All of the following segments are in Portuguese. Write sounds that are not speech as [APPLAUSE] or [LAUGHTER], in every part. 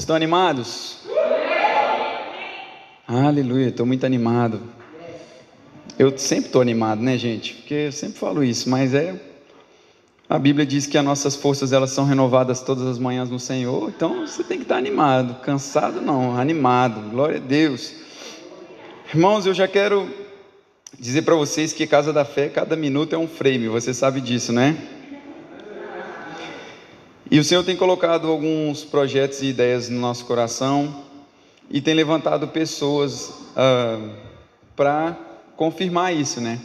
Estão animados? Aleluia, estou muito animado. Eu sempre estou animado, né, gente? Porque eu sempre falo isso, mas é. A Bíblia diz que as nossas forças elas são renovadas todas as manhãs no Senhor, então você tem que estar animado. Cansado não, animado. Glória a Deus. Irmãos, eu já quero dizer para vocês que Casa da Fé, cada minuto é um frame, você sabe disso, né? E o Senhor tem colocado alguns projetos e ideias no nosso coração e tem levantado pessoas ah, para confirmar isso, né?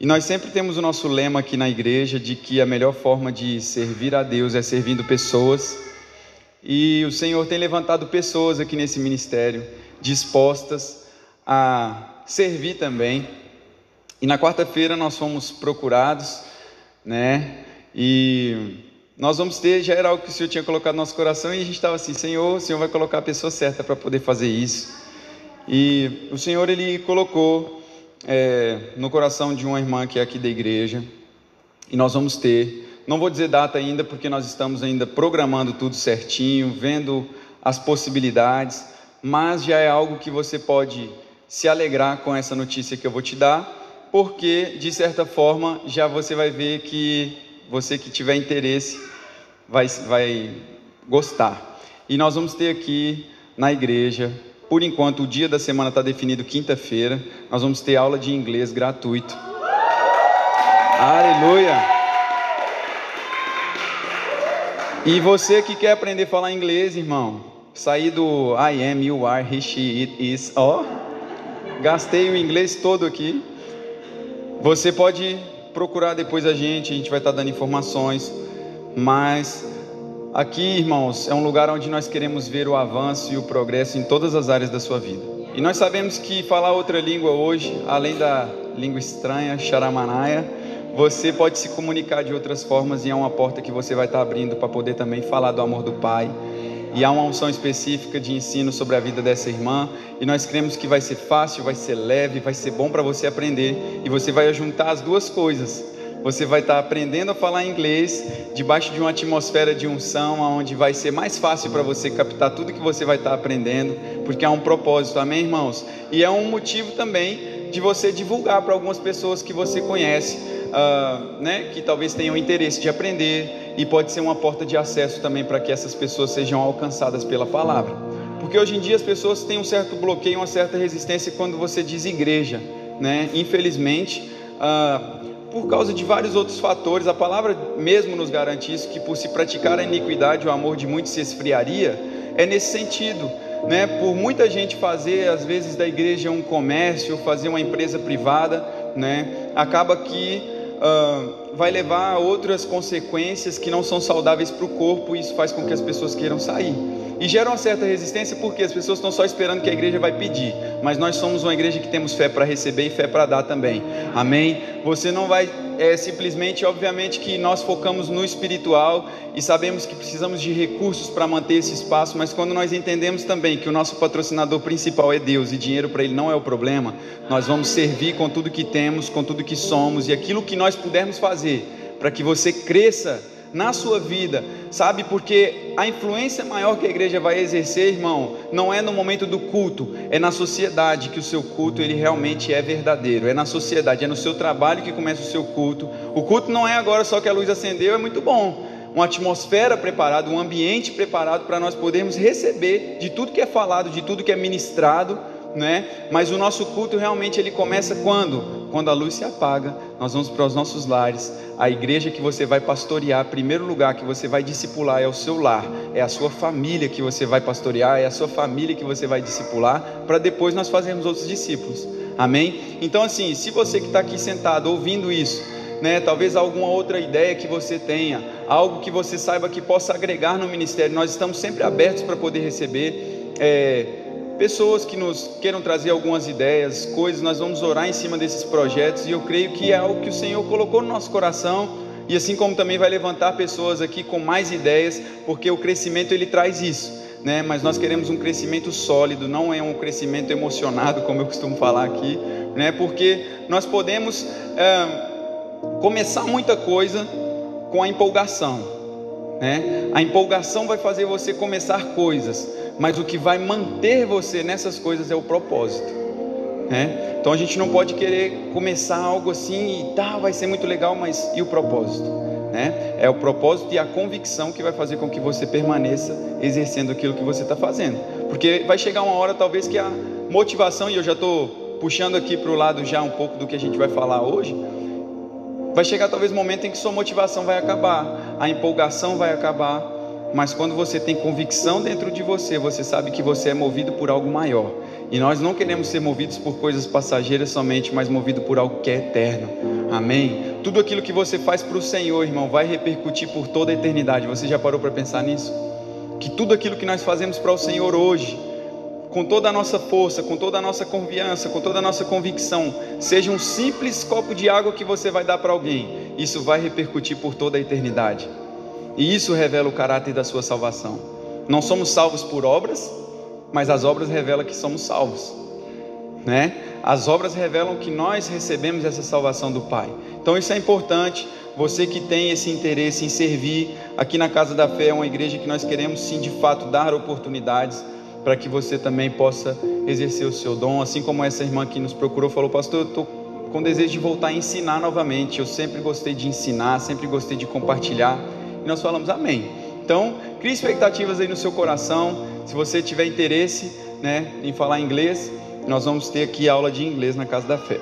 E nós sempre temos o nosso lema aqui na igreja de que a melhor forma de servir a Deus é servindo pessoas. E o Senhor tem levantado pessoas aqui nesse ministério dispostas a servir também. E na quarta-feira nós fomos procurados, né? E nós vamos ter, já era algo que o Senhor tinha colocado no nosso coração, e a gente estava assim, Senhor, o Senhor vai colocar a pessoa certa para poder fazer isso. E o Senhor, Ele colocou é, no coração de uma irmã que é aqui da igreja, e nós vamos ter, não vou dizer data ainda, porque nós estamos ainda programando tudo certinho, vendo as possibilidades, mas já é algo que você pode se alegrar com essa notícia que eu vou te dar, porque de certa forma já você vai ver que você que tiver interesse vai, vai gostar. E nós vamos ter aqui na igreja, por enquanto o dia da semana está definido quinta-feira, nós vamos ter aula de inglês gratuito. Aleluia! E você que quer aprender a falar inglês, irmão, sair do I am, you are, he, she, it is, ó, oh, gastei o inglês todo aqui. Você pode procurar depois a gente, a gente vai estar dando informações. Mas aqui, irmãos, é um lugar onde nós queremos ver o avanço e o progresso em todas as áreas da sua vida. E nós sabemos que falar outra língua hoje, além da língua estranha, charamanaia, você pode se comunicar de outras formas e é uma porta que você vai estar abrindo para poder também falar do amor do Pai e há uma unção específica de ensino sobre a vida dessa irmã, e nós cremos que vai ser fácil, vai ser leve, vai ser bom para você aprender, e você vai juntar as duas coisas. Você vai estar aprendendo a falar inglês debaixo de uma atmosfera de unção, onde vai ser mais fácil para você captar tudo que você vai estar aprendendo, porque há um propósito, amém, irmãos? E é um motivo também de você divulgar para algumas pessoas que você conhece, uh, né, que talvez tenham interesse de aprender, e pode ser uma porta de acesso também para que essas pessoas sejam alcançadas pela palavra. Porque hoje em dia as pessoas têm um certo bloqueio, uma certa resistência quando você diz igreja, né? Infelizmente, ah, por causa de vários outros fatores, a palavra mesmo nos garante isso, que por se praticar a iniquidade, o amor de muitos se esfriaria, é nesse sentido. Né, por muita gente fazer, às vezes, da igreja um comércio, fazer uma empresa privada, né, acaba que uh, vai levar a outras consequências que não são saudáveis para o corpo e isso faz com que as pessoas queiram sair. E gera uma certa resistência porque as pessoas estão só esperando que a igreja vai pedir, mas nós somos uma igreja que temos fé para receber e fé para dar também. Amém? Você não vai é simplesmente, obviamente, que nós focamos no espiritual e sabemos que precisamos de recursos para manter esse espaço, mas quando nós entendemos também que o nosso patrocinador principal é Deus e dinheiro para Ele não é o problema, nós vamos servir com tudo que temos, com tudo que somos e aquilo que nós pudermos fazer para que você cresça na sua vida, sabe? Porque a influência maior que a igreja vai exercer, irmão, não é no momento do culto, é na sociedade que o seu culto ele realmente é verdadeiro. É na sociedade, é no seu trabalho que começa o seu culto. O culto não é agora só que a luz acendeu, é muito bom. Uma atmosfera preparada, um ambiente preparado para nós podermos receber de tudo que é falado, de tudo que é ministrado né? Mas o nosso culto realmente ele começa quando? Quando a luz se apaga, nós vamos para os nossos lares. A igreja que você vai pastorear, primeiro lugar que você vai discipular é o seu lar, é a sua família que você vai pastorear, é a sua família que você vai discipular, para depois nós fazermos outros discípulos. Amém? Então assim, se você que está aqui sentado ouvindo isso, né, talvez alguma outra ideia que você tenha, algo que você saiba que possa agregar no ministério, nós estamos sempre abertos para poder receber. É, pessoas que nos queiram trazer algumas ideias, coisas, nós vamos orar em cima desses projetos e eu creio que é algo que o Senhor colocou no nosso coração e assim como também vai levantar pessoas aqui com mais ideias, porque o crescimento ele traz isso, né? Mas nós queremos um crescimento sólido, não é um crescimento emocionado, como eu costumo falar aqui, né? Porque nós podemos é, começar muita coisa com a empolgação, Né? A empolgação vai fazer você começar coisas, mas o que vai manter você nessas coisas é o propósito. Né? Então a gente não pode querer começar algo assim e tá, vai ser muito legal, mas e o propósito? Né? É o propósito e a convicção que vai fazer com que você permaneça exercendo aquilo que você está fazendo. Porque vai chegar uma hora, talvez, que a motivação, e eu já estou puxando aqui para o lado já um pouco do que a gente vai falar hoje, vai chegar talvez um momento em que sua motivação vai acabar, a empolgação vai acabar, mas quando você tem convicção dentro de você, você sabe que você é movido por algo maior. E nós não queremos ser movidos por coisas passageiras somente, mas movido por algo que é eterno. Amém? Tudo aquilo que você faz para o Senhor, irmão, vai repercutir por toda a eternidade. Você já parou para pensar nisso? Que tudo aquilo que nós fazemos para o Senhor hoje, com toda a nossa força, com toda a nossa confiança, com toda a nossa convicção, seja um simples copo de água que você vai dar para alguém, isso vai repercutir por toda a eternidade. E isso revela o caráter da sua salvação. Não somos salvos por obras, mas as obras revelam que somos salvos. Né? As obras revelam que nós recebemos essa salvação do Pai. Então isso é importante. Você que tem esse interesse em servir, aqui na Casa da Fé é uma igreja que nós queremos sim de fato dar oportunidades para que você também possa exercer o seu dom, assim como essa irmã que nos procurou falou, pastor, eu estou com desejo de voltar a ensinar novamente. Eu sempre gostei de ensinar, sempre gostei de compartilhar. E nós falamos amém. Então, crie expectativas aí no seu coração. Se você tiver interesse né, em falar inglês, nós vamos ter aqui aula de inglês na Casa da Fé.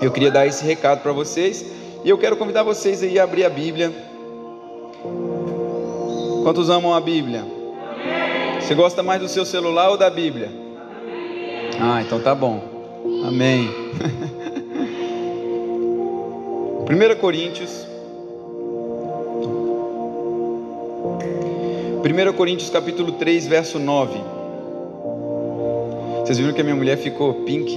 Eu queria dar esse recado para vocês. E eu quero convidar vocês aí a abrir a Bíblia. Quantos amam a Bíblia? Você gosta mais do seu celular ou da Bíblia? Ah, então tá bom. Amém. [LAUGHS] 1 Coríntios 1 Coríntios capítulo 3, verso 9. Vocês viram que a minha mulher ficou pink?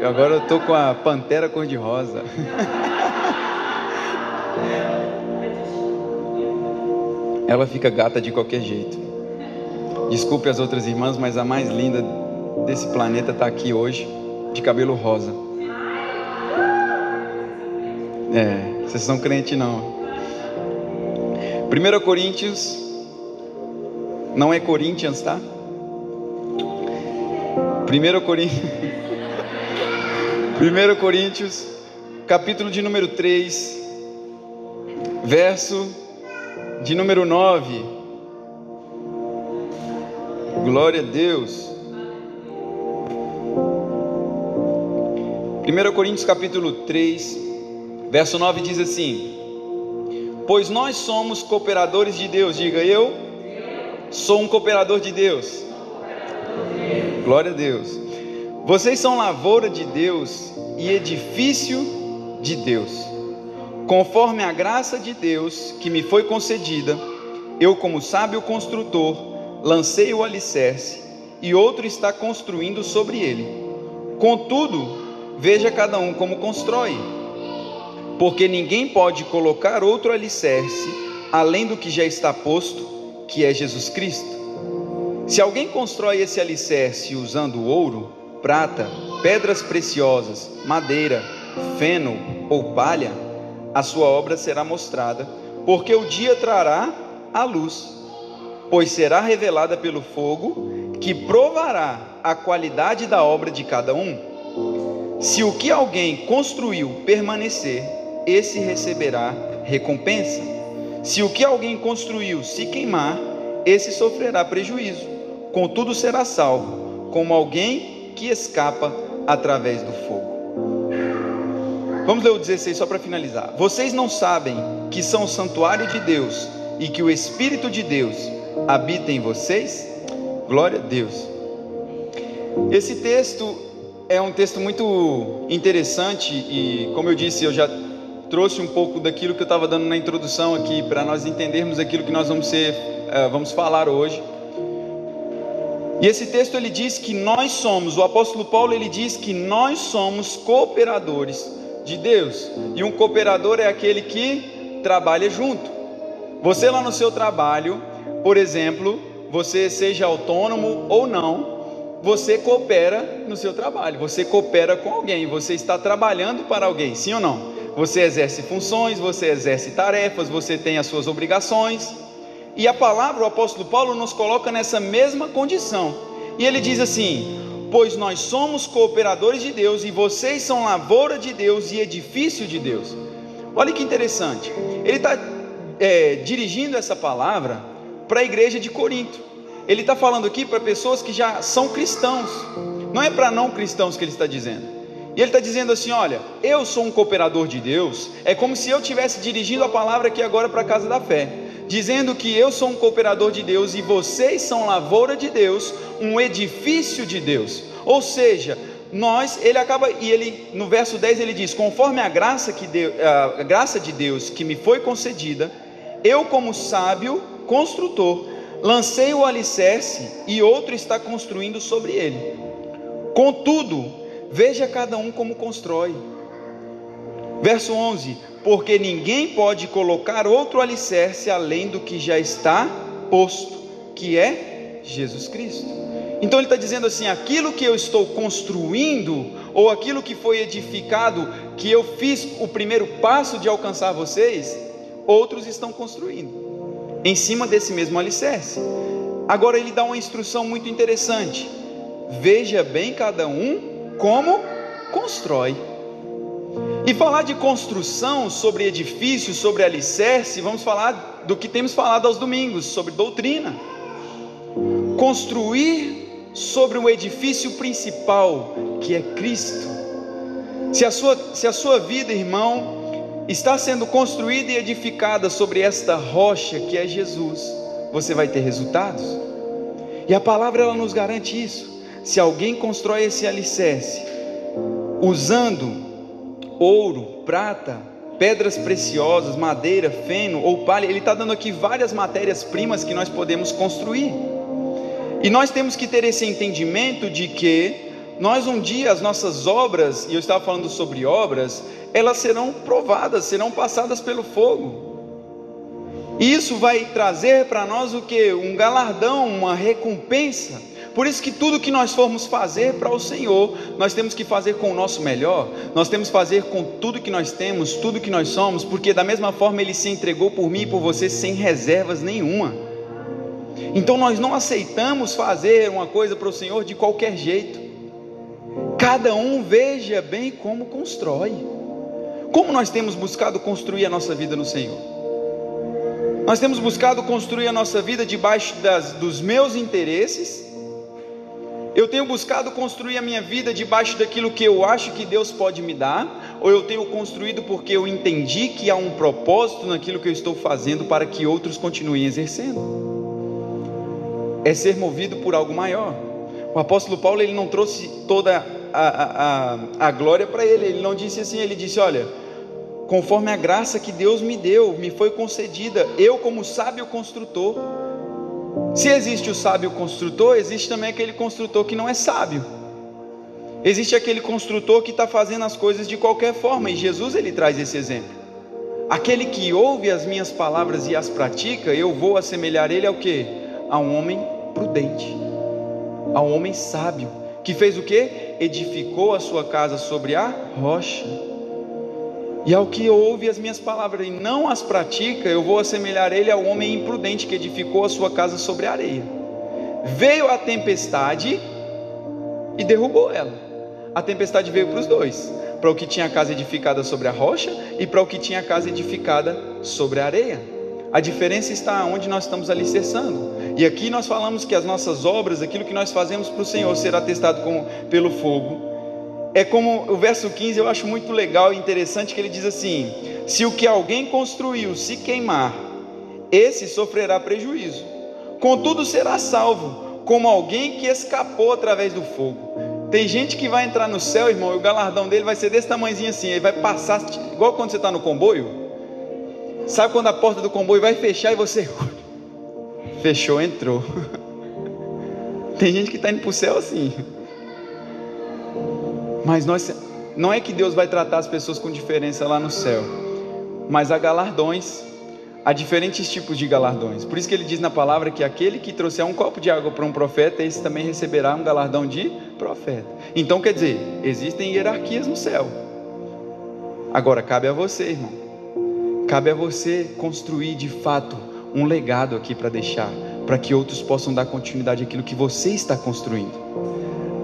Eu agora eu tô com a pantera cor-de-rosa. [LAUGHS] Ela fica gata de qualquer jeito. Desculpe as outras irmãs, mas a mais linda desse planeta está aqui hoje, de cabelo rosa. É, vocês são crente não. 1 Coríntios não é Corinthians, tá? 1 Coríntios. 1 Coríntios, capítulo de número 3, verso de número 9. Glória a Deus. 1 Coríntios capítulo 3, verso 9 diz assim: Pois nós somos cooperadores de Deus, diga eu Sou um cooperador de Deus. Glória a Deus. Vocês são lavoura de Deus e edifício de Deus. Conforme a graça de Deus que me foi concedida, eu, como sábio construtor, lancei o alicerce e outro está construindo sobre ele. Contudo, veja cada um como constrói, porque ninguém pode colocar outro alicerce além do que já está posto que é Jesus Cristo. Se alguém constrói esse alicerce usando ouro, prata, pedras preciosas, madeira, feno ou palha, a sua obra será mostrada, porque o dia trará a luz, pois será revelada pelo fogo, que provará a qualidade da obra de cada um. Se o que alguém construiu permanecer, esse receberá recompensa. Se o que alguém construiu se queimar, esse sofrerá prejuízo, contudo será salvo, como alguém que escapa através do fogo. Vamos ler o 16 só para finalizar. Vocês não sabem que são o santuário de Deus e que o Espírito de Deus habita em vocês? Glória a Deus. Esse texto é um texto muito interessante e, como eu disse, eu já trouxe um pouco daquilo que eu estava dando na introdução aqui, para nós entendermos aquilo que nós vamos ser, uh, vamos falar hoje. E esse texto ele diz que nós somos, o apóstolo Paulo ele diz que nós somos cooperadores de Deus. E um cooperador é aquele que trabalha junto. Você lá no seu trabalho, por exemplo, você seja autônomo ou não, você coopera no seu trabalho, você coopera com alguém, você está trabalhando para alguém, sim ou não? Você exerce funções, você exerce tarefas, você tem as suas obrigações. E a palavra, o apóstolo Paulo, nos coloca nessa mesma condição. E ele diz assim: Pois nós somos cooperadores de Deus, e vocês são lavoura de Deus e edifício de Deus. Olha que interessante. Ele está é, dirigindo essa palavra para a igreja de Corinto. Ele está falando aqui para pessoas que já são cristãos. Não é para não cristãos que ele está dizendo. E ele está dizendo assim: olha, eu sou um cooperador de Deus. É como se eu estivesse dirigindo a palavra aqui agora para a casa da fé, dizendo que eu sou um cooperador de Deus e vocês são lavoura de Deus, um edifício de Deus. Ou seja, nós, ele acaba, e ele, no verso 10 ele diz: conforme a graça, que a graça de Deus que me foi concedida, eu, como sábio construtor, lancei o alicerce e outro está construindo sobre ele. Contudo, Veja cada um como constrói. Verso 11: Porque ninguém pode colocar outro alicerce além do que já está posto, que é Jesus Cristo. Então ele está dizendo assim: aquilo que eu estou construindo, ou aquilo que foi edificado, que eu fiz o primeiro passo de alcançar vocês, outros estão construindo, em cima desse mesmo alicerce. Agora ele dá uma instrução muito interessante: veja bem cada um como constrói. E falar de construção sobre edifícios, sobre alicerce, vamos falar do que temos falado aos domingos, sobre doutrina. Construir sobre um edifício principal, que é Cristo. Se a sua, se a sua vida, irmão, está sendo construída e edificada sobre esta rocha que é Jesus, você vai ter resultados. E a palavra ela nos garante isso. Se alguém constrói esse alicerce usando ouro, prata, pedras preciosas, madeira, feno ou palha, ele está dando aqui várias matérias-primas que nós podemos construir. E nós temos que ter esse entendimento de que nós um dia as nossas obras, e eu estava falando sobre obras, elas serão provadas, serão passadas pelo fogo. E isso vai trazer para nós o que? Um galardão, uma recompensa. Por isso que tudo que nós formos fazer para o Senhor, nós temos que fazer com o nosso melhor, nós temos que fazer com tudo que nós temos, tudo que nós somos, porque da mesma forma Ele se entregou por mim e por você sem reservas nenhuma. Então nós não aceitamos fazer uma coisa para o Senhor de qualquer jeito. Cada um veja bem como constrói. Como nós temos buscado construir a nossa vida no Senhor? Nós temos buscado construir a nossa vida debaixo das, dos meus interesses eu tenho buscado construir a minha vida debaixo daquilo que eu acho que Deus pode me dar, ou eu tenho construído porque eu entendi que há um propósito naquilo que eu estou fazendo para que outros continuem exercendo? É ser movido por algo maior. O apóstolo Paulo ele não trouxe toda a, a, a glória para ele, ele não disse assim, ele disse: Olha, conforme a graça que Deus me deu, me foi concedida, eu, como sábio construtor, se existe o sábio construtor, existe também aquele construtor que não é sábio. Existe aquele construtor que está fazendo as coisas de qualquer forma, e Jesus ele traz esse exemplo. Aquele que ouve as minhas palavras e as pratica, eu vou assemelhar ele ao que? A um homem prudente, a um homem sábio, que fez o que? Edificou a sua casa sobre a rocha. E ao que ouve as minhas palavras e não as pratica, eu vou assemelhar ele ao homem imprudente que edificou a sua casa sobre a areia. Veio a tempestade e derrubou ela. A tempestade veio para os dois: para o que tinha a casa edificada sobre a rocha e para o que tinha a casa edificada sobre a areia. A diferença está onde nós estamos alicerçando. E aqui nós falamos que as nossas obras, aquilo que nós fazemos para o Senhor, será testado como, pelo fogo é como o verso 15 eu acho muito legal e interessante que ele diz assim: Se o que alguém construiu se queimar, esse sofrerá prejuízo. Contudo será salvo, como alguém que escapou através do fogo. Tem gente que vai entrar no céu, irmão, e o galardão dele vai ser desse tamanhozinho assim, ele vai passar igual quando você está no comboio. Sabe quando a porta do comboio vai fechar e você [LAUGHS] fechou, entrou. [LAUGHS] Tem gente que está indo para o céu assim. Mas nós, não é que Deus vai tratar as pessoas com diferença lá no céu, mas há galardões, há diferentes tipos de galardões. Por isso que ele diz na palavra que aquele que trouxer um copo de água para um profeta, esse também receberá um galardão de profeta. Então quer dizer, existem hierarquias no céu. Agora cabe a você, irmão. Cabe a você construir de fato um legado aqui para deixar, para que outros possam dar continuidade àquilo que você está construindo.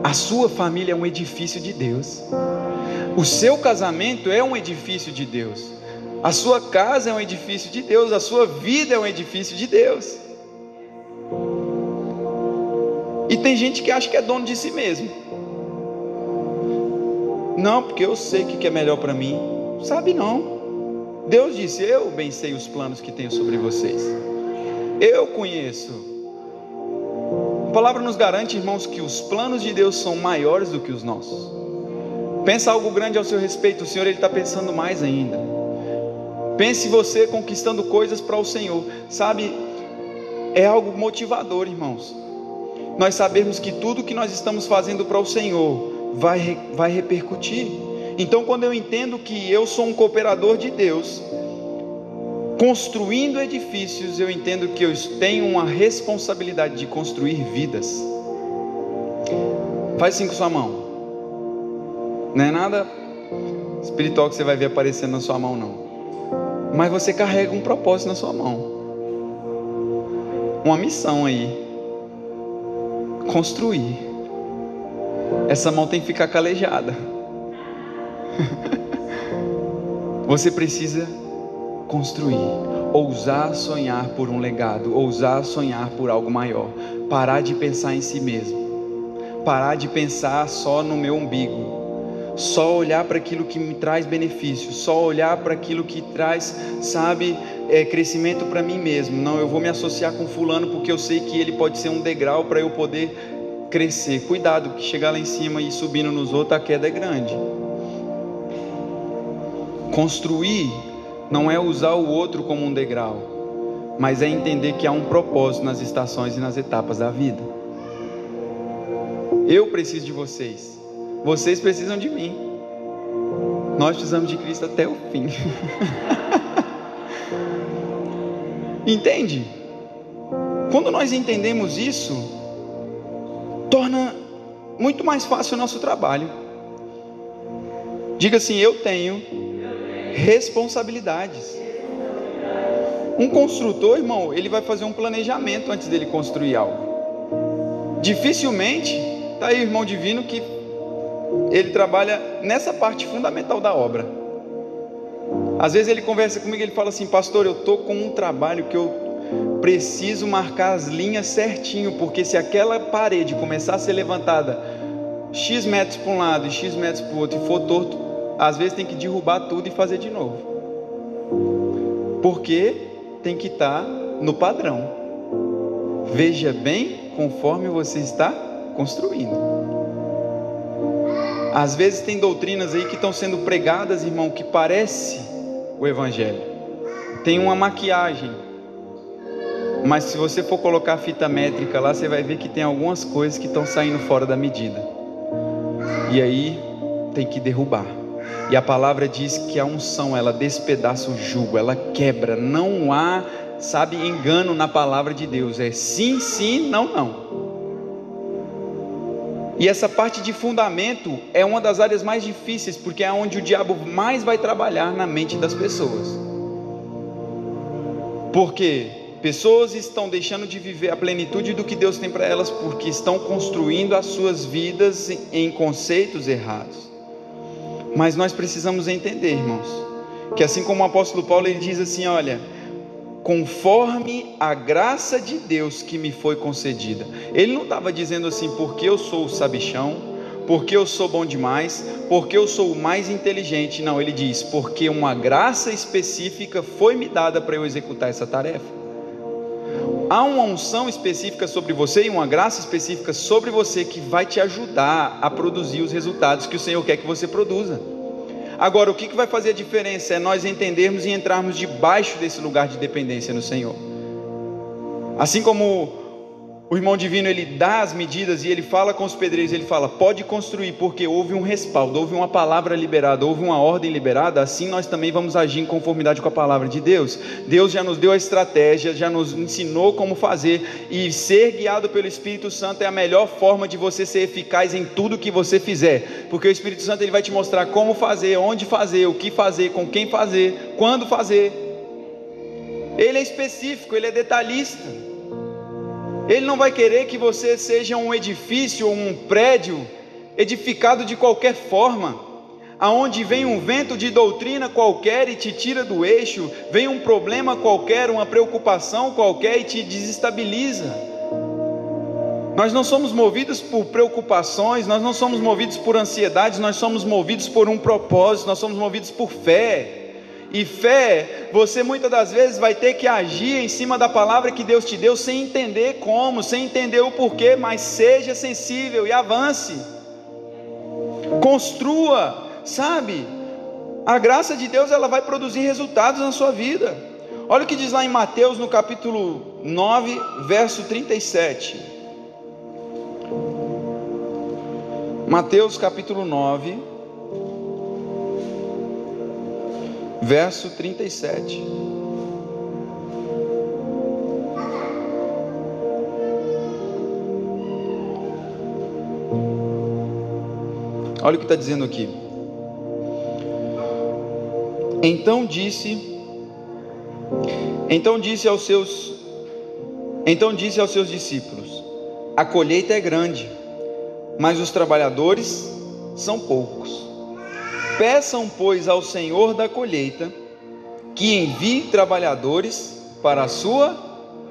A sua família é um edifício de Deus. O seu casamento é um edifício de Deus. A sua casa é um edifício de Deus, a sua vida é um edifício de Deus. E tem gente que acha que é dono de si mesmo. Não, porque eu sei o que é melhor para mim. Sabe não. Deus disse: Eu bem sei os planos que tenho sobre vocês. Eu conheço. A palavra nos garante, irmãos, que os planos de Deus são maiores do que os nossos. Pensa algo grande ao seu respeito, o Senhor ele está pensando mais ainda. Pense você conquistando coisas para o Senhor, sabe? É algo motivador, irmãos. Nós sabemos que tudo que nós estamos fazendo para o Senhor vai, vai repercutir. Então, quando eu entendo que eu sou um cooperador de Deus, construindo edifícios, eu entendo que eu tenho uma responsabilidade de construir vidas. Faz assim com sua mão. Não é nada espiritual que você vai ver aparecendo na sua mão, não mas você carrega um propósito na sua mão. Uma missão aí. Construir. Essa mão tem que ficar calejada. [LAUGHS] Você precisa construir, ousar sonhar por um legado, ousar sonhar por algo maior, parar de pensar em si mesmo, parar de pensar só no meu umbigo, só olhar para aquilo que me traz benefício, só olhar para aquilo que traz, sabe, é, crescimento para mim mesmo. Não, eu vou me associar com fulano porque eu sei que ele pode ser um degrau para eu poder crescer. Cuidado, que chegar lá em cima e subindo nos outros, a queda é grande. Construir não é usar o outro como um degrau, mas é entender que há um propósito nas estações e nas etapas da vida. Eu preciso de vocês. Vocês precisam de mim. Nós precisamos de Cristo até o fim. [LAUGHS] Entende? Quando nós entendemos isso, torna muito mais fácil o nosso trabalho. Diga assim: eu tenho responsabilidades. Um construtor, irmão, ele vai fazer um planejamento antes dele construir algo. Dificilmente, está aí o irmão divino que ele trabalha nessa parte fundamental da obra. Às vezes ele conversa comigo ele fala assim, pastor, eu estou com um trabalho que eu preciso marcar as linhas certinho, porque se aquela parede começar a ser levantada X metros para um lado e X metros para o outro e for torto, às vezes tem que derrubar tudo e fazer de novo. Porque tem que estar tá no padrão. Veja bem conforme você está construindo. Às vezes tem doutrinas aí que estão sendo pregadas, irmão, que parece o evangelho. Tem uma maquiagem. Mas se você for colocar a fita métrica lá, você vai ver que tem algumas coisas que estão saindo fora da medida. E aí tem que derrubar. E a palavra diz que a unção, ela despedaça o jugo, ela quebra. Não há, sabe, engano na palavra de Deus. É sim, sim, não, não. E essa parte de fundamento é uma das áreas mais difíceis, porque é onde o diabo mais vai trabalhar na mente das pessoas. Porque pessoas estão deixando de viver a plenitude do que Deus tem para elas, porque estão construindo as suas vidas em conceitos errados. Mas nós precisamos entender, irmãos, que assim como o apóstolo Paulo ele diz assim: olha conforme a graça de Deus que me foi concedida. Ele não estava dizendo assim, porque eu sou o sabichão, porque eu sou bom demais, porque eu sou o mais inteligente. Não, ele diz, porque uma graça específica foi me dada para eu executar essa tarefa. Há uma unção específica sobre você e uma graça específica sobre você que vai te ajudar a produzir os resultados que o Senhor quer que você produza. Agora, o que vai fazer a diferença é nós entendermos e entrarmos debaixo desse lugar de dependência no Senhor. Assim como o irmão divino ele dá as medidas e ele fala com os pedreiros, ele fala: pode construir, porque houve um respaldo, houve uma palavra liberada, houve uma ordem liberada. Assim nós também vamos agir em conformidade com a palavra de Deus. Deus já nos deu a estratégia, já nos ensinou como fazer, e ser guiado pelo Espírito Santo é a melhor forma de você ser eficaz em tudo que você fizer, porque o Espírito Santo ele vai te mostrar como fazer, onde fazer, o que fazer, com quem fazer, quando fazer. Ele é específico, ele é detalhista. Ele não vai querer que você seja um edifício ou um prédio edificado de qualquer forma, aonde vem um vento de doutrina qualquer e te tira do eixo, vem um problema qualquer, uma preocupação qualquer e te desestabiliza. Nós não somos movidos por preocupações, nós não somos movidos por ansiedades, nós somos movidos por um propósito, nós somos movidos por fé. E fé, você muitas das vezes vai ter que agir em cima da palavra que Deus te deu, sem entender como, sem entender o porquê, mas seja sensível e avance. Construa, sabe? A graça de Deus ela vai produzir resultados na sua vida. Olha o que diz lá em Mateus no capítulo 9, verso 37. Mateus capítulo 9, verso 37. Olha o que está dizendo aqui. Então disse, então disse aos seus, então disse aos seus discípulos: A colheita é grande mas os trabalhadores são poucos. Peçam, pois, ao Senhor da colheita que envie trabalhadores para a sua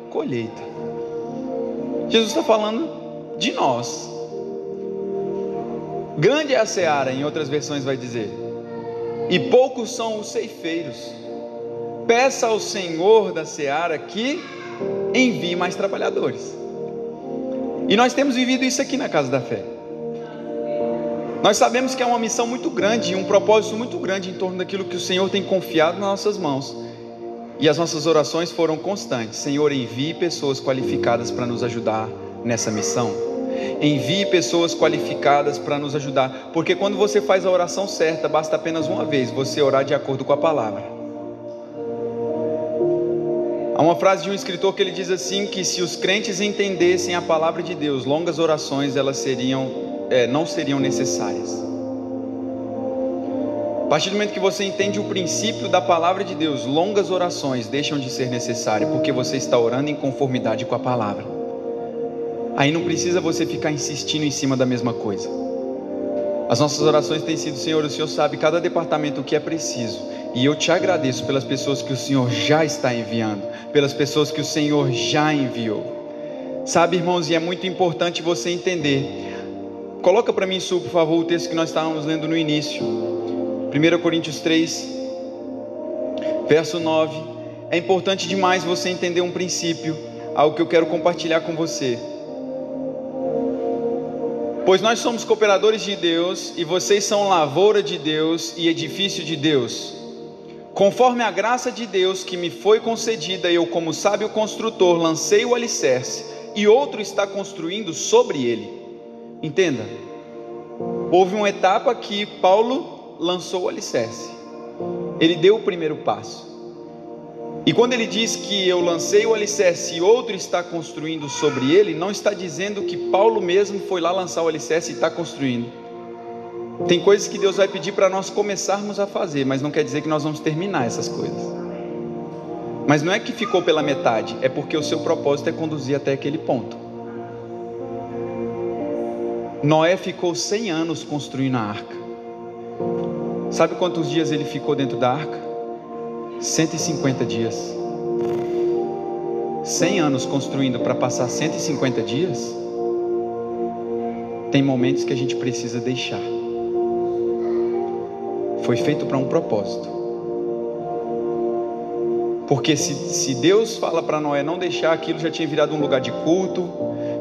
colheita. Jesus está falando de nós. Grande é a seara, em outras versões vai dizer, e poucos são os ceifeiros. Peça ao Senhor da seara que envie mais trabalhadores. E nós temos vivido isso aqui na Casa da Fé. Nós sabemos que é uma missão muito grande um propósito muito grande em torno daquilo que o Senhor tem confiado nas nossas mãos. E as nossas orações foram constantes. Senhor, envie pessoas qualificadas para nos ajudar nessa missão. Envie pessoas qualificadas para nos ajudar, porque quando você faz a oração certa, basta apenas uma vez você orar de acordo com a palavra. Há uma frase de um escritor que ele diz assim que se os crentes entendessem a palavra de Deus, longas orações elas seriam é, não seriam necessárias. A partir do momento que você entende o princípio da palavra de Deus, longas orações deixam de ser necessárias, porque você está orando em conformidade com a palavra. Aí não precisa você ficar insistindo em cima da mesma coisa. As nossas orações têm sido, Senhor, o Senhor sabe cada departamento o que é preciso. E eu te agradeço pelas pessoas que o Senhor já está enviando, pelas pessoas que o Senhor já enviou. Sabe, irmãos, e é muito importante você entender Coloca para mim, Su, por favor, o texto que nós estávamos lendo no início. 1 Coríntios 3, verso 9. É importante demais você entender um princípio, algo que eu quero compartilhar com você. Pois nós somos cooperadores de Deus e vocês são lavoura de Deus e edifício de Deus. Conforme a graça de Deus que me foi concedida, eu, como sábio construtor, lancei o alicerce e outro está construindo sobre ele. Entenda, houve uma etapa que Paulo lançou o alicerce, ele deu o primeiro passo. E quando ele diz que eu lancei o alicerce e outro está construindo sobre ele, não está dizendo que Paulo mesmo foi lá lançar o alicerce e está construindo. Tem coisas que Deus vai pedir para nós começarmos a fazer, mas não quer dizer que nós vamos terminar essas coisas. Mas não é que ficou pela metade, é porque o seu propósito é conduzir até aquele ponto. Noé ficou 100 anos construindo a arca. Sabe quantos dias ele ficou dentro da arca? 150 dias. 100 anos construindo para passar 150 dias? Tem momentos que a gente precisa deixar. Foi feito para um propósito. Porque se, se Deus fala para Noé não deixar aquilo, já tinha virado um lugar de culto,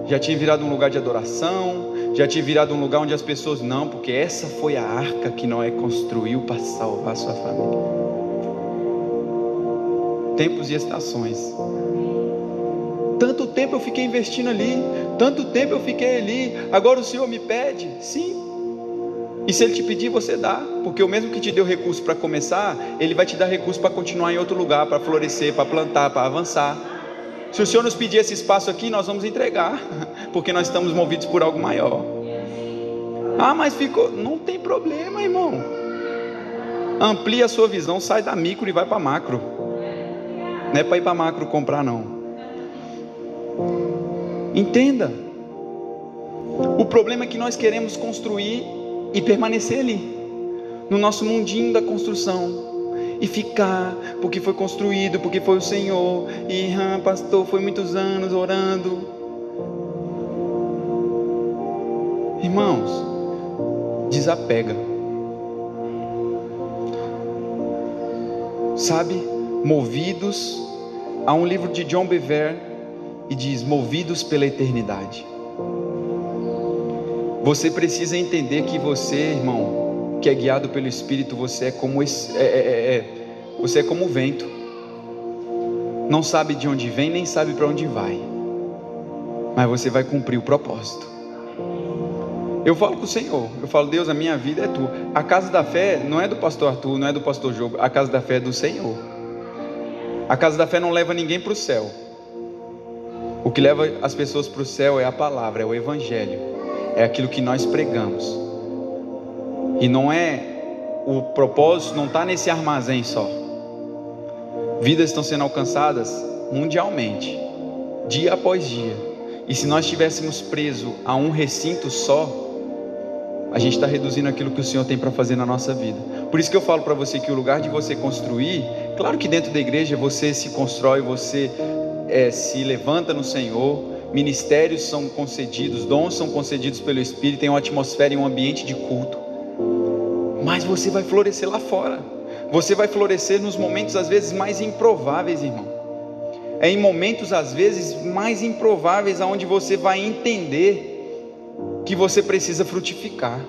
já tinha virado um lugar de adoração, já tinha virado um lugar onde as pessoas não, porque essa foi a arca que Noé construiu para salvar sua família. Tempos e estações. Tanto tempo eu fiquei investindo ali, tanto tempo eu fiquei ali. Agora o Senhor me pede? Sim. E se Ele te pedir, você dá, porque o mesmo que te deu recurso para começar, Ele vai te dar recurso para continuar em outro lugar, para florescer, para plantar, para avançar. Se o Senhor nos pedir esse espaço aqui, nós vamos entregar, [LAUGHS] porque nós estamos movidos por algo maior. Ah, mas ficou. Não tem problema, irmão. Amplie a sua visão, sai da micro e vai para macro. Não é para ir para macro comprar, não. Entenda. O problema é que nós queremos construir e permanecer ali, no nosso mundinho da construção. E ficar, porque foi construído, porque foi o Senhor. E, ah, pastor, foi muitos anos orando. Irmãos, desapega. Sabe, movidos a um livro de John Bever e diz: movidos pela eternidade. Você precisa entender que você, irmão, que é guiado pelo Espírito, você é como esse, é, é, é, é, você é como o vento. Não sabe de onde vem nem sabe para onde vai, mas você vai cumprir o propósito. Eu falo com o Senhor, eu falo, Deus, a minha vida é tua. A casa da fé não é do pastor Arthur, não é do pastor Jogo, a casa da fé é do Senhor. A casa da fé não leva ninguém para o céu. O que leva as pessoas para o céu é a palavra, é o evangelho, é aquilo que nós pregamos. E não é o propósito, não está nesse armazém só. Vidas estão sendo alcançadas mundialmente, dia após dia. E se nós estivéssemos presos a um recinto só, a gente está reduzindo aquilo que o Senhor tem para fazer na nossa vida. Por isso que eu falo para você que o lugar de você construir, claro que dentro da igreja você se constrói, você é, se levanta no Senhor, ministérios são concedidos, dons são concedidos pelo Espírito, tem uma atmosfera e um ambiente de culto. Mas você vai florescer lá fora. Você vai florescer nos momentos às vezes mais improváveis, irmão. É em momentos às vezes mais improváveis aonde você vai entender que você precisa frutificar.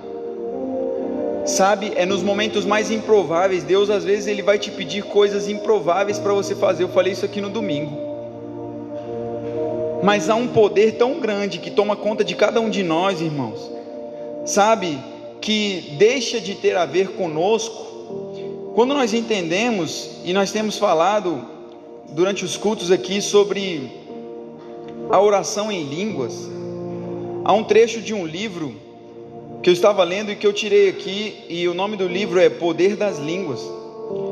Sabe, é nos momentos mais improváveis, Deus às vezes ele vai te pedir coisas improváveis para você fazer. Eu falei isso aqui no domingo. Mas há um poder tão grande que toma conta de cada um de nós, irmãos. Sabe, que deixa de ter a ver conosco. Quando nós entendemos e nós temos falado durante os cultos aqui sobre a oração em línguas, Há um trecho de um livro que eu estava lendo e que eu tirei aqui, e o nome do livro é Poder das Línguas.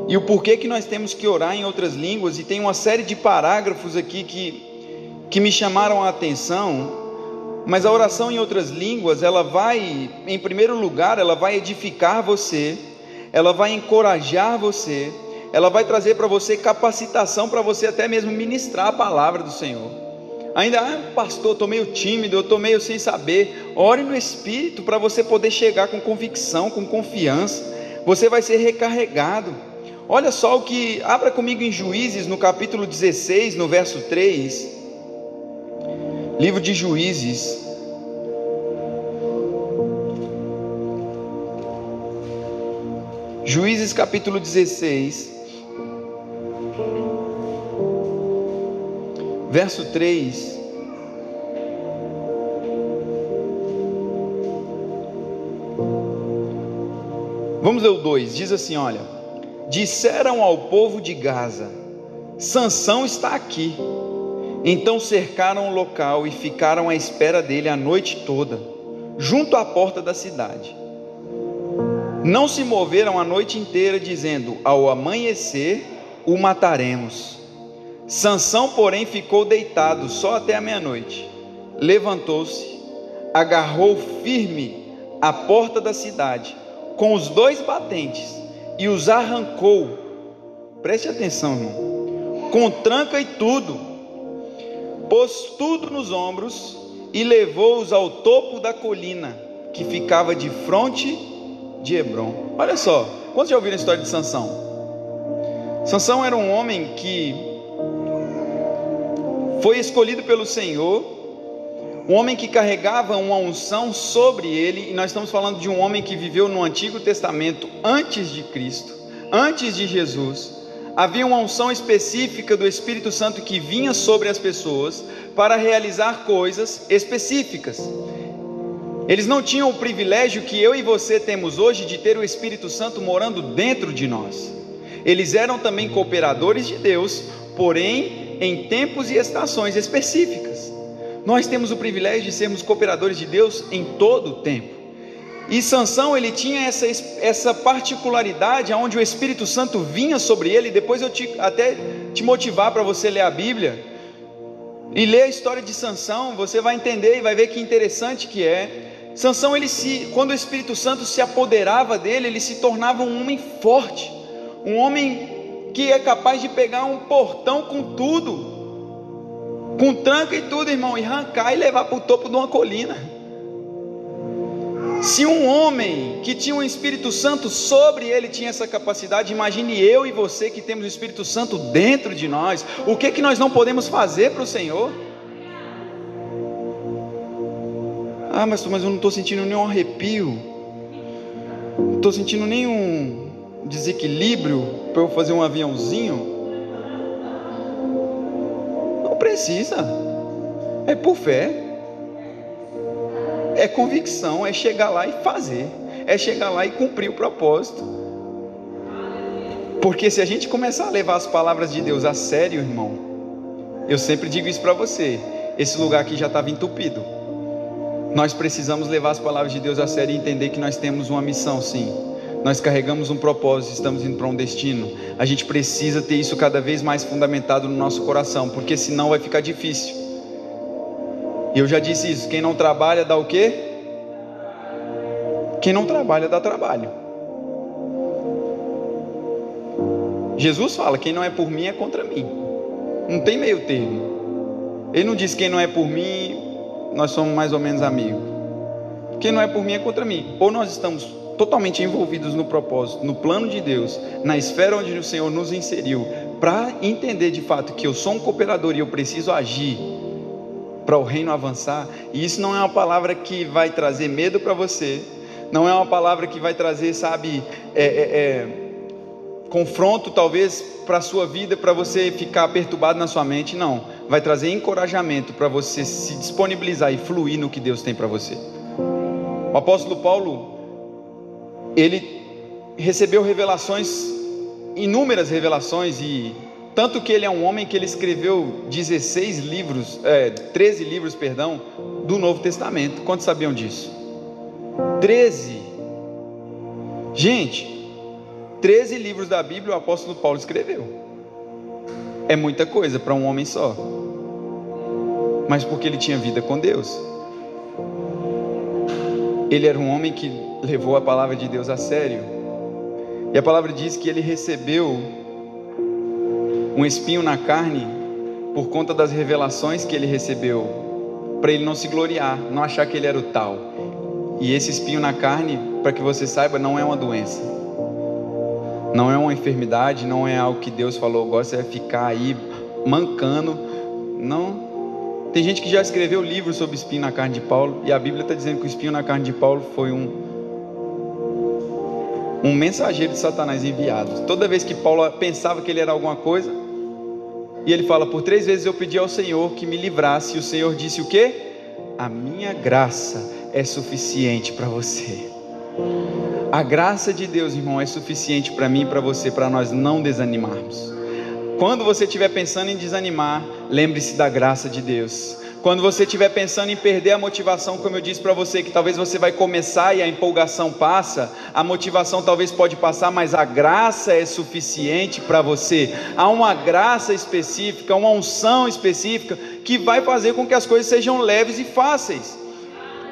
E o porquê que nós temos que orar em outras línguas, e tem uma série de parágrafos aqui que, que me chamaram a atenção. Mas a oração em outras línguas, ela vai, em primeiro lugar, ela vai edificar você, ela vai encorajar você, ela vai trazer para você capacitação para você até mesmo ministrar a palavra do Senhor. Ainda, ah, pastor, estou meio tímido, eu estou meio sem saber. Ore no Espírito para você poder chegar com convicção, com confiança. Você vai ser recarregado. Olha só o que, abra comigo em Juízes, no capítulo 16, no verso 3. Livro de Juízes. Juízes capítulo 16. verso 3. Vamos ler o 2, diz assim: olha, disseram ao povo de Gaza: Sansão está aqui. Então cercaram o local e ficaram à espera dele a noite toda, junto à porta da cidade. Não se moveram a noite inteira, dizendo: Ao amanhecer o mataremos. Sansão, porém, ficou deitado só até a meia-noite. Levantou-se, agarrou firme a porta da cidade com os dois batentes e os arrancou. Preste atenção, irmão. Com tranca e tudo. Pôs tudo nos ombros e levou-os ao topo da colina que ficava de frente de Hebron. Olha só, quantos já ouviram a história de Sansão? Sansão era um homem que foi escolhido pelo Senhor, um homem que carregava uma unção sobre ele, e nós estamos falando de um homem que viveu no Antigo Testamento antes de Cristo, antes de Jesus. Havia uma unção específica do Espírito Santo que vinha sobre as pessoas para realizar coisas específicas. Eles não tinham o privilégio que eu e você temos hoje de ter o Espírito Santo morando dentro de nós. Eles eram também cooperadores de Deus, porém em tempos e estações específicas. Nós temos o privilégio de sermos cooperadores de Deus em todo o tempo. E Sansão, ele tinha essa, essa particularidade onde o Espírito Santo vinha sobre ele, depois eu te, até te motivar para você ler a Bíblia e ler a história de Sansão, você vai entender e vai ver que interessante que é. Sansão, ele se, quando o Espírito Santo se apoderava dele, ele se tornava um homem forte, um homem que é capaz de pegar um portão com tudo, com tranca e tudo, irmão, e arrancar e levar para o topo de uma colina. Se um homem que tinha um Espírito Santo sobre ele tinha essa capacidade, imagine eu e você que temos o Espírito Santo dentro de nós, o que que nós não podemos fazer para o Senhor? Ah, mas, mas eu não estou sentindo nenhum arrepio, não estou sentindo nenhum desequilíbrio para eu fazer um aviãozinho. Não precisa, é por fé é convicção, é chegar lá e fazer, é chegar lá e cumprir o propósito. Porque se a gente começar a levar as palavras de Deus a sério, irmão, eu sempre digo isso para você: esse lugar aqui já estava entupido. Nós precisamos levar as palavras de Deus a sério e entender que nós temos uma missão, sim. Nós carregamos um propósito, estamos indo para um destino. A gente precisa ter isso cada vez mais fundamentado no nosso coração, porque senão vai ficar difícil. E eu já disse isso: quem não trabalha dá o quê? Quem não trabalha dá trabalho. Jesus fala: quem não é por mim é contra mim. Não tem meio termo. Ele não diz: quem não é por mim, nós somos mais ou menos amigos. Quem não é por mim é contra mim. Ou nós estamos totalmente envolvidos no propósito, no plano de Deus, na esfera onde o Senhor nos inseriu, para entender de fato que eu sou um cooperador e eu preciso agir para o reino avançar. E isso não é uma palavra que vai trazer medo para você, não é uma palavra que vai trazer, sabe, é, é, é, confronto talvez para a sua vida, para você ficar perturbado na sua mente. Não, vai trazer encorajamento para você se disponibilizar e fluir no que Deus tem para você. O apóstolo Paulo, ele recebeu revelações, inúmeras revelações e tanto que ele é um homem que ele escreveu 16 livros, é, 13 livros, perdão, do Novo Testamento. Quantos sabiam disso? 13. Gente, 13 livros da Bíblia o apóstolo Paulo escreveu. É muita coisa para um homem só. Mas porque ele tinha vida com Deus. Ele era um homem que levou a palavra de Deus a sério. E a palavra diz que ele recebeu um espinho na carne por conta das revelações que ele recebeu, para ele não se gloriar, não achar que ele era o tal. E esse espinho na carne, para que você saiba, não é uma doença, não é uma enfermidade, não é algo que Deus falou, gosta é ficar aí mancando. Não. Tem gente que já escreveu livros sobre espinho na carne de Paulo, e a Bíblia está dizendo que o espinho na carne de Paulo foi um um mensageiro de Satanás enviado. Toda vez que Paulo pensava que ele era alguma coisa, e ele fala: Por três vezes eu pedi ao Senhor que me livrasse, e o Senhor disse o quê? A minha graça é suficiente para você. A graça de Deus, irmão, é suficiente para mim e para você, para nós não desanimarmos. Quando você estiver pensando em desanimar, lembre-se da graça de Deus. Quando você estiver pensando em perder a motivação, como eu disse para você, que talvez você vai começar e a empolgação passa, a motivação talvez pode passar, mas a graça é suficiente para você. Há uma graça específica, uma unção específica que vai fazer com que as coisas sejam leves e fáceis.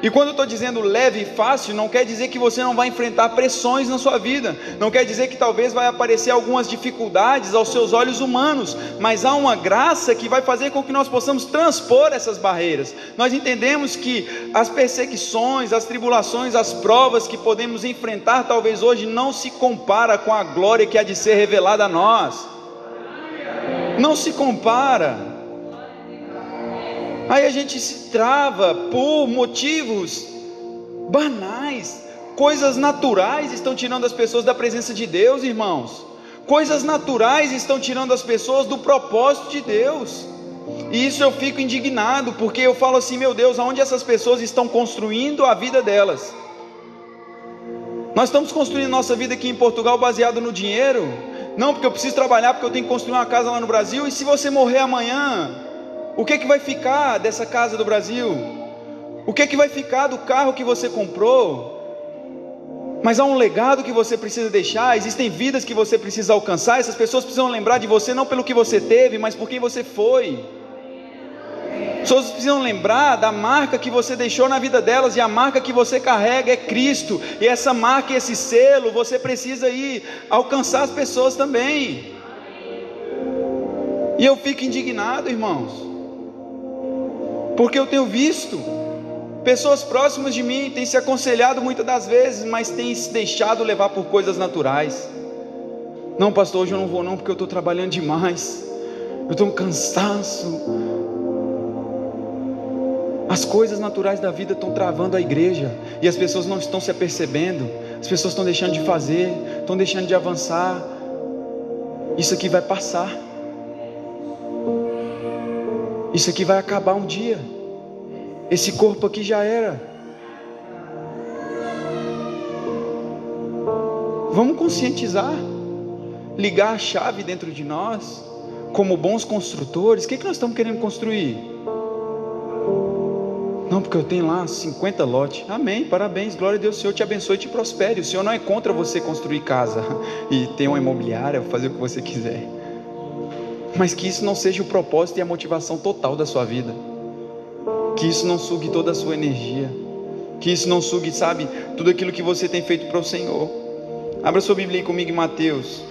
E quando eu estou dizendo leve e fácil, não quer dizer que você não vai enfrentar pressões na sua vida, não quer dizer que talvez vai aparecer algumas dificuldades aos seus olhos humanos, mas há uma graça que vai fazer com que nós possamos transpor essas barreiras. Nós entendemos que as perseguições, as tribulações, as provas que podemos enfrentar talvez hoje não se compara com a glória que há de ser revelada a nós. Não se compara. Aí a gente se trava por motivos banais, coisas naturais estão tirando as pessoas da presença de Deus, irmãos. Coisas naturais estão tirando as pessoas do propósito de Deus. E isso eu fico indignado, porque eu falo assim, meu Deus, aonde essas pessoas estão construindo a vida delas? Nós estamos construindo nossa vida aqui em Portugal baseado no dinheiro? Não, porque eu preciso trabalhar, porque eu tenho que construir uma casa lá no Brasil. E se você morrer amanhã, o que, é que vai ficar dessa casa do Brasil? O que, é que vai ficar do carro que você comprou? Mas há um legado que você precisa deixar, existem vidas que você precisa alcançar. Essas pessoas precisam lembrar de você não pelo que você teve, mas por quem você foi. As pessoas precisam lembrar da marca que você deixou na vida delas, e a marca que você carrega é Cristo, e essa marca esse selo você precisa ir alcançar as pessoas também. E eu fico indignado, irmãos, porque eu tenho visto Pessoas próximas de mim têm se aconselhado muitas das vezes, mas têm se deixado levar por coisas naturais. Não, pastor, hoje eu não vou não, porque eu estou trabalhando demais. Eu estou um cansaço. As coisas naturais da vida estão travando a igreja e as pessoas não estão se apercebendo. As pessoas estão deixando de fazer, estão deixando de avançar. Isso aqui vai passar. Isso aqui vai acabar um dia. Esse corpo aqui já era. Vamos conscientizar, ligar a chave dentro de nós, como bons construtores. O que, é que nós estamos querendo construir? Não, porque eu tenho lá 50 lotes. Amém, parabéns, glória a Deus. O Senhor te abençoe e te prospere. O Senhor não é contra você construir casa [LAUGHS] e ter uma imobiliária, fazer o que você quiser. Mas que isso não seja o propósito e a motivação total da sua vida. Que isso não sugue toda a sua energia. Que isso não sugue, sabe, tudo aquilo que você tem feito para o Senhor. Abra sua Bíblia comigo em Mateus.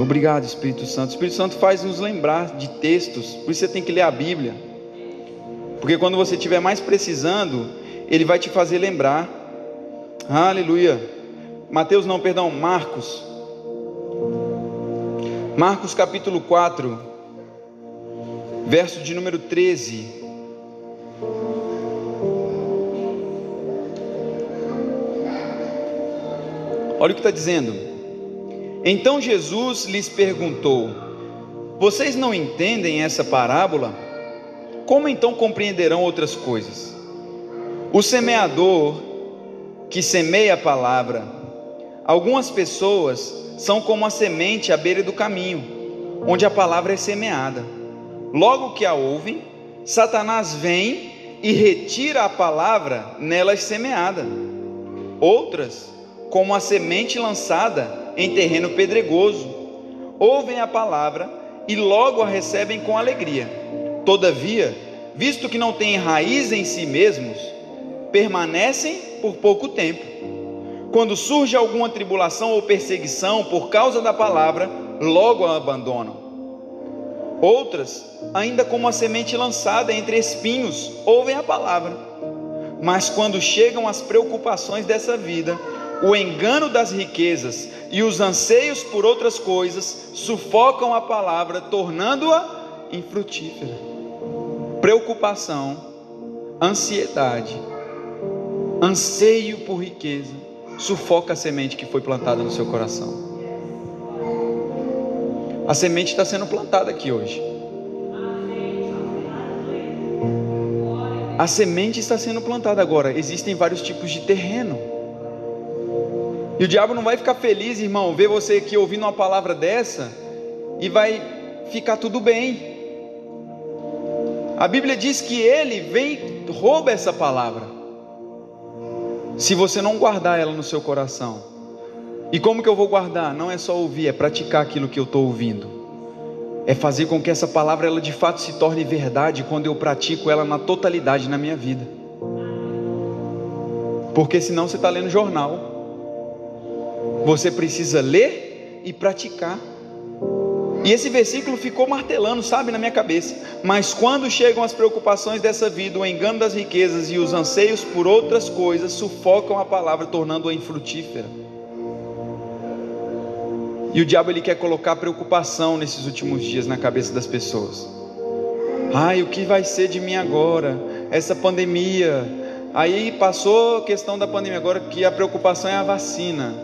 Obrigado, Espírito Santo. O Espírito Santo faz nos lembrar de textos, por isso você tem que ler a Bíblia. Porque quando você estiver mais precisando, ele vai te fazer lembrar. Aleluia. Mateus não, perdão, Marcos. Marcos capítulo 4 verso de número 13. Olha o que está dizendo. Então Jesus lhes perguntou: Vocês não entendem essa parábola? Como então compreenderão outras coisas? O semeador que semeia a palavra, algumas pessoas são como a semente à beira do caminho, onde a palavra é semeada. Logo que a ouvem, Satanás vem e retira a palavra nelas semeada. Outras, como a semente lançada em terreno pedregoso, ouvem a palavra e logo a recebem com alegria. Todavia, visto que não têm raiz em si mesmos, permanecem por pouco tempo. Quando surge alguma tribulação ou perseguição por causa da palavra, logo a abandonam. Outras, ainda como a semente lançada entre espinhos, ouvem a palavra. Mas quando chegam as preocupações dessa vida, o engano das riquezas e os anseios por outras coisas sufocam a palavra, tornando-a infrutífera. Preocupação, ansiedade, anseio por riqueza, sufoca a semente que foi plantada no seu coração. A semente está sendo plantada aqui hoje. A semente está sendo plantada agora. Existem vários tipos de terreno. E o diabo não vai ficar feliz, irmão, ver você aqui ouvindo uma palavra dessa e vai ficar tudo bem. A Bíblia diz que ele vem, rouba essa palavra. Se você não guardar ela no seu coração. E como que eu vou guardar? Não é só ouvir, é praticar aquilo que eu estou ouvindo. É fazer com que essa palavra ela de fato se torne verdade quando eu pratico ela na totalidade na minha vida. Porque senão você está lendo jornal. Você precisa ler e praticar. E esse versículo ficou martelando, sabe, na minha cabeça. Mas quando chegam as preocupações dessa vida, o engano das riquezas e os anseios por outras coisas sufocam a palavra, tornando-a infrutífera. E o diabo ele quer colocar preocupação nesses últimos dias na cabeça das pessoas. Ai, o que vai ser de mim agora? Essa pandemia. Aí passou a questão da pandemia, agora que a preocupação é a vacina.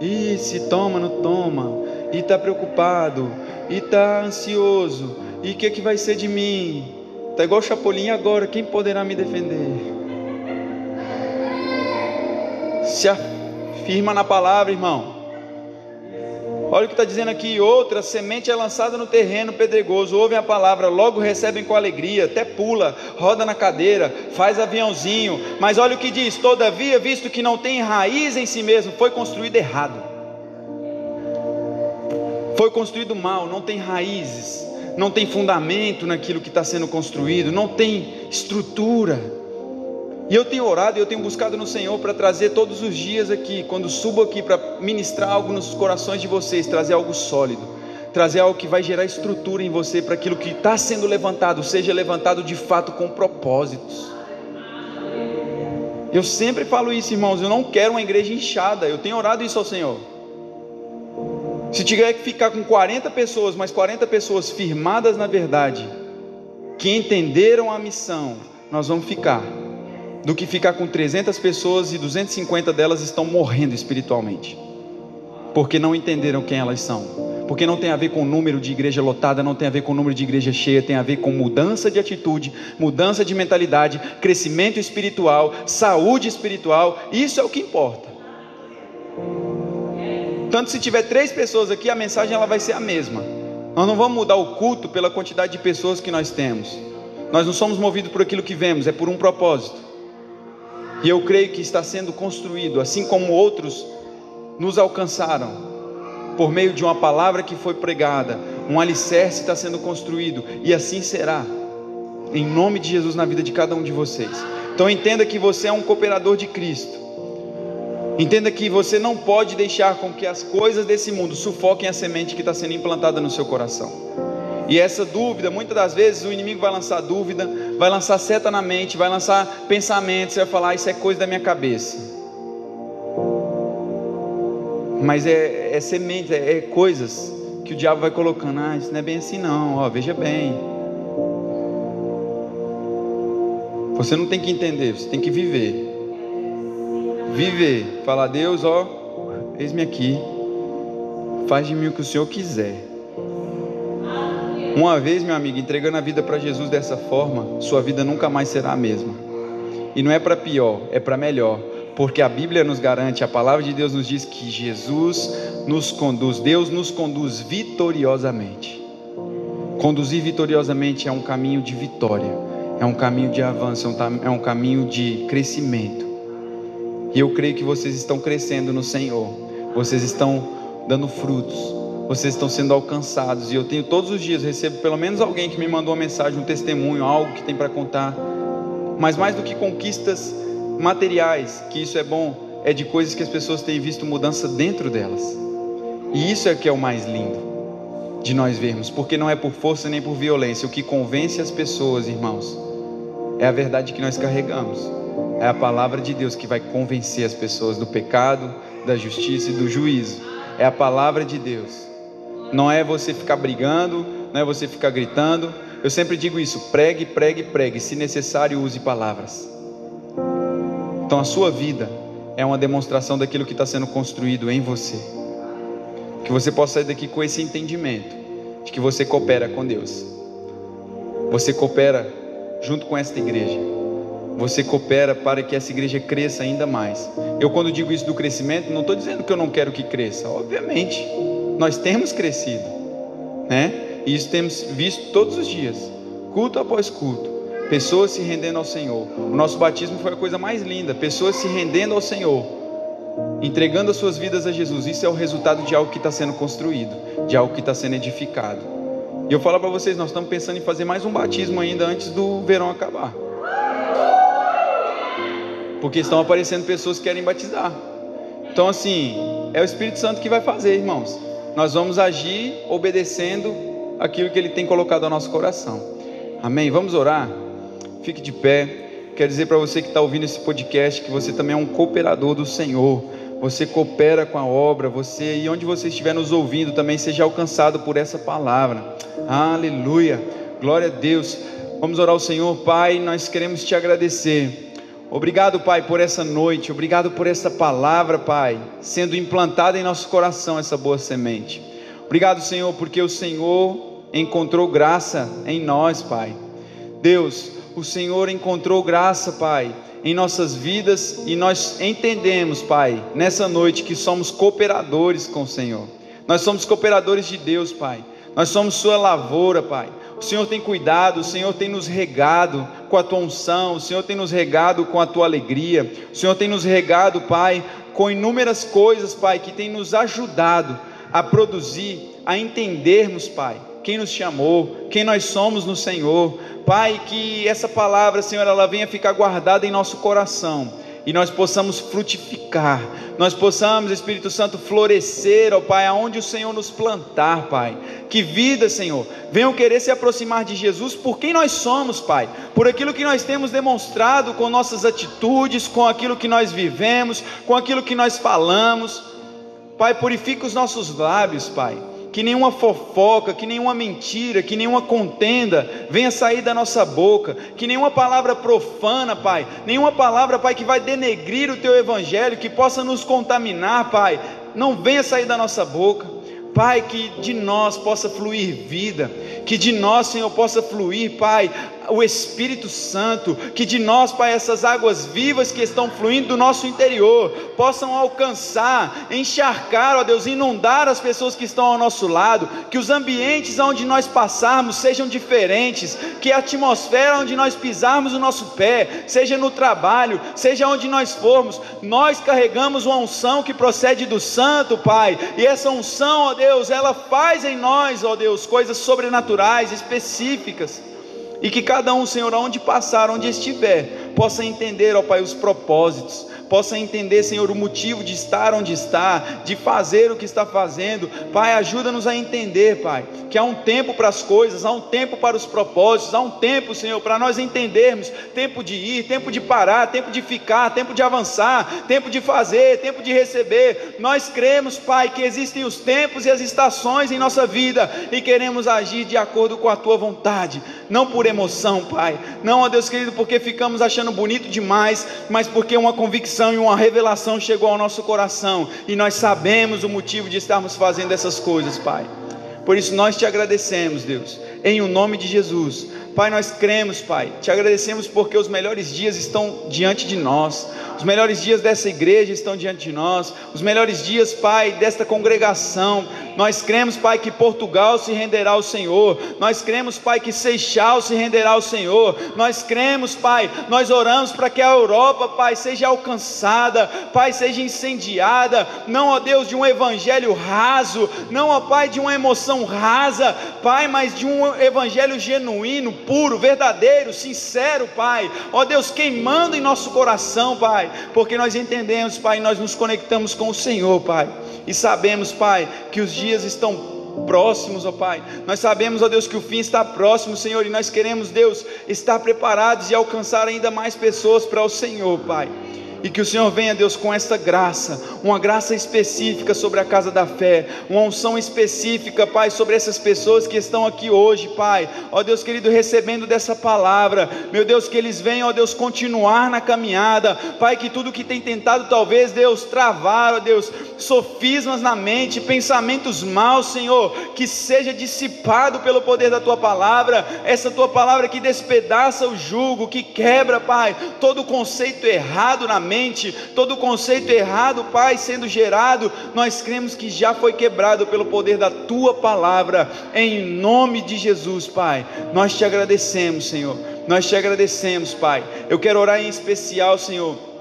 E se toma, não toma. E está preocupado. E está ansioso. E o que, que vai ser de mim? Está igual o Chapolin agora, quem poderá me defender? Se afirma na palavra, irmão. Olha o que está dizendo aqui: outra semente é lançada no terreno pedregoso, ouvem a palavra, logo recebem com alegria, até pula, roda na cadeira, faz aviãozinho. Mas olha o que diz: todavia, visto que não tem raiz em si mesmo, foi construído errado, foi construído mal, não tem raízes, não tem fundamento naquilo que está sendo construído, não tem estrutura. E eu tenho orado e eu tenho buscado no Senhor para trazer todos os dias aqui, quando subo aqui para ministrar algo nos corações de vocês, trazer algo sólido, trazer algo que vai gerar estrutura em você para aquilo que está sendo levantado, seja levantado de fato com propósitos. Eu sempre falo isso, irmãos, eu não quero uma igreja inchada, eu tenho orado isso ao Senhor. Se tiver que ficar com 40 pessoas, mas 40 pessoas firmadas na verdade, que entenderam a missão, nós vamos ficar do que ficar com 300 pessoas e 250 delas estão morrendo espiritualmente, porque não entenderam quem elas são. Porque não tem a ver com o número de igreja lotada, não tem a ver com o número de igreja cheia, tem a ver com mudança de atitude, mudança de mentalidade, crescimento espiritual, saúde espiritual, isso é o que importa. Tanto se tiver três pessoas aqui, a mensagem ela vai ser a mesma. Nós não vamos mudar o culto pela quantidade de pessoas que nós temos. Nós não somos movidos por aquilo que vemos, é por um propósito. E eu creio que está sendo construído, assim como outros nos alcançaram, por meio de uma palavra que foi pregada, um alicerce está sendo construído, e assim será, em nome de Jesus, na vida de cada um de vocês. Então entenda que você é um cooperador de Cristo. Entenda que você não pode deixar com que as coisas desse mundo sufoquem a semente que está sendo implantada no seu coração. E essa dúvida, muitas das vezes o inimigo vai lançar dúvida, vai lançar seta na mente, vai lançar pensamentos, vai falar, isso é coisa da minha cabeça. Mas é, é semente, é, é coisas que o diabo vai colocando, ah, isso não é bem assim não, ó, veja bem. Você não tem que entender, você tem que viver. Viver, falar, Deus, ó, eis-me aqui, faz de mim o que o Senhor quiser. Uma vez, meu amigo, entregando a vida para Jesus dessa forma, sua vida nunca mais será a mesma. E não é para pior, é para melhor. Porque a Bíblia nos garante, a palavra de Deus nos diz que Jesus nos conduz, Deus nos conduz vitoriosamente. Conduzir vitoriosamente é um caminho de vitória, é um caminho de avanço, é um caminho de crescimento. E eu creio que vocês estão crescendo no Senhor, vocês estão dando frutos, vocês estão sendo alcançados. E eu tenho todos os dias, recebo pelo menos alguém que me mandou uma mensagem, um testemunho, algo que tem para contar. Mas mais do que conquistas materiais, que isso é bom, é de coisas que as pessoas têm visto mudança dentro delas. E isso é que é o mais lindo de nós vermos, porque não é por força nem por violência. O que convence as pessoas, irmãos, é a verdade que nós carregamos. É a palavra de Deus que vai convencer as pessoas do pecado, da justiça e do juízo. É a palavra de Deus não é você ficar brigando, não é você ficar gritando. Eu sempre digo isso: pregue, pregue, pregue. Se necessário, use palavras. Então a sua vida é uma demonstração daquilo que está sendo construído em você. Que você possa sair daqui com esse entendimento de que você coopera com Deus. Você coopera junto com esta igreja. Você coopera para que essa igreja cresça ainda mais. Eu, quando digo isso do crescimento, não estou dizendo que eu não quero que cresça, obviamente nós temos crescido, né? E isso temos visto todos os dias, culto após culto, pessoas se rendendo ao Senhor. O nosso batismo foi a coisa mais linda, pessoas se rendendo ao Senhor, entregando as suas vidas a Jesus. Isso é o resultado de algo que está sendo construído, de algo que está sendo edificado. E eu falo para vocês, nós estamos pensando em fazer mais um batismo ainda antes do verão acabar. Porque estão aparecendo pessoas que querem batizar. Então, assim, é o Espírito Santo que vai fazer, irmãos nós vamos agir obedecendo aquilo que Ele tem colocado ao nosso coração. Amém? Vamos orar? Fique de pé. Quero dizer para você que está ouvindo esse podcast que você também é um cooperador do Senhor. Você coopera com a obra, você e onde você estiver nos ouvindo também seja alcançado por essa palavra. Aleluia. Glória a Deus. Vamos orar ao Senhor, Pai, nós queremos te agradecer Obrigado, Pai, por essa noite, obrigado por essa palavra, Pai, sendo implantada em nosso coração essa boa semente. Obrigado, Senhor, porque o Senhor encontrou graça em nós, Pai. Deus, o Senhor encontrou graça, Pai, em nossas vidas e nós entendemos, Pai, nessa noite que somos cooperadores com o Senhor. Nós somos cooperadores de Deus, Pai. Nós somos Sua lavoura, Pai. O Senhor tem cuidado, o Senhor tem nos regado com a Tua unção, o Senhor tem nos regado com a Tua alegria, o Senhor tem nos regado, Pai, com inúmeras coisas, Pai, que tem nos ajudado a produzir, a entendermos, Pai, quem nos chamou, quem nós somos no Senhor. Pai, que essa palavra, Senhor, ela venha ficar guardada em nosso coração e nós possamos frutificar, nós possamos, Espírito Santo, florescer, ó Pai, aonde o Senhor nos plantar, Pai. Que vida, Senhor, venham querer se aproximar de Jesus por quem nós somos, Pai, por aquilo que nós temos demonstrado com nossas atitudes, com aquilo que nós vivemos, com aquilo que nós falamos. Pai, purifica os nossos lábios, Pai que nenhuma fofoca, que nenhuma mentira, que nenhuma contenda venha sair da nossa boca, que nenhuma palavra profana, Pai, nenhuma palavra, Pai, que vai denegrir o Teu Evangelho, que possa nos contaminar, Pai, não venha sair da nossa boca. Pai, que de nós possa fluir vida, que de nós, Senhor, possa fluir, Pai, o Espírito Santo, que de nós, Pai, essas águas vivas que estão fluindo do nosso interior, possam alcançar, encharcar, ó Deus, inundar as pessoas que estão ao nosso lado, que os ambientes onde nós passarmos sejam diferentes, que a atmosfera onde nós pisarmos o nosso pé, seja no trabalho, seja onde nós formos, nós carregamos uma unção que procede do Santo, Pai, e essa unção, ó Deus, ela faz em nós, ó Deus, coisas sobrenaturais, específicas e que cada um, Senhor, aonde passar, onde estiver, possa entender, ó Pai, os propósitos, possa entender, Senhor, o motivo de estar onde está, de fazer o que está fazendo. Pai, ajuda-nos a entender, Pai, que há um tempo para as coisas, há um tempo para os propósitos, há um tempo, Senhor, para nós entendermos: tempo de ir, tempo de parar, tempo de ficar, tempo de avançar, tempo de fazer, tempo de receber. Nós cremos, Pai, que existem os tempos e as estações em nossa vida e queremos agir de acordo com a tua vontade, não por emoção, Pai, não, ó Deus querido, porque ficamos achando bonito demais, mas porque uma convicção e uma revelação chegou ao nosso coração e nós sabemos o motivo de estarmos fazendo essas coisas, Pai. Por isso nós te agradecemos, Deus, em o nome de Jesus. Pai, nós cremos, Pai. Te agradecemos porque os melhores dias estão diante de nós. Os melhores dias dessa igreja estão diante de nós. Os melhores dias, Pai, desta congregação. Nós cremos, Pai, que Portugal se renderá ao Senhor. Nós cremos, Pai, que Seixal se renderá ao Senhor. Nós cremos, Pai, nós oramos para que a Europa, Pai, seja alcançada, Pai, seja incendiada. Não, ó Deus, de um evangelho raso, não, ó Pai, de uma emoção rasa, Pai, mas de um evangelho genuíno, puro, verdadeiro, sincero, Pai. Ó Deus, queimando em nosso coração, Pai porque nós entendemos, Pai, nós nos conectamos com o Senhor, Pai, e sabemos, Pai, que os dias estão próximos, ó Pai. Nós sabemos, ó Deus, que o fim está próximo, Senhor, e nós queremos, Deus, estar preparados e alcançar ainda mais pessoas para o Senhor, Pai. E que o Senhor venha, Deus, com esta graça, uma graça específica sobre a casa da fé, uma unção específica, Pai, sobre essas pessoas que estão aqui hoje, Pai. Ó Deus querido, recebendo dessa palavra, meu Deus, que eles venham, ó Deus, continuar na caminhada, Pai, que tudo que tem tentado, talvez, Deus, travar, ó Deus, sofismas na mente, pensamentos maus, Senhor, que seja dissipado pelo poder da tua palavra, essa tua palavra que despedaça o jugo, que quebra, Pai, todo conceito errado na mente mente, todo conceito errado, Pai, sendo gerado, nós cremos que já foi quebrado pelo poder da tua palavra, em nome de Jesus, Pai. Nós te agradecemos, Senhor. Nós te agradecemos, Pai. Eu quero orar em especial, Senhor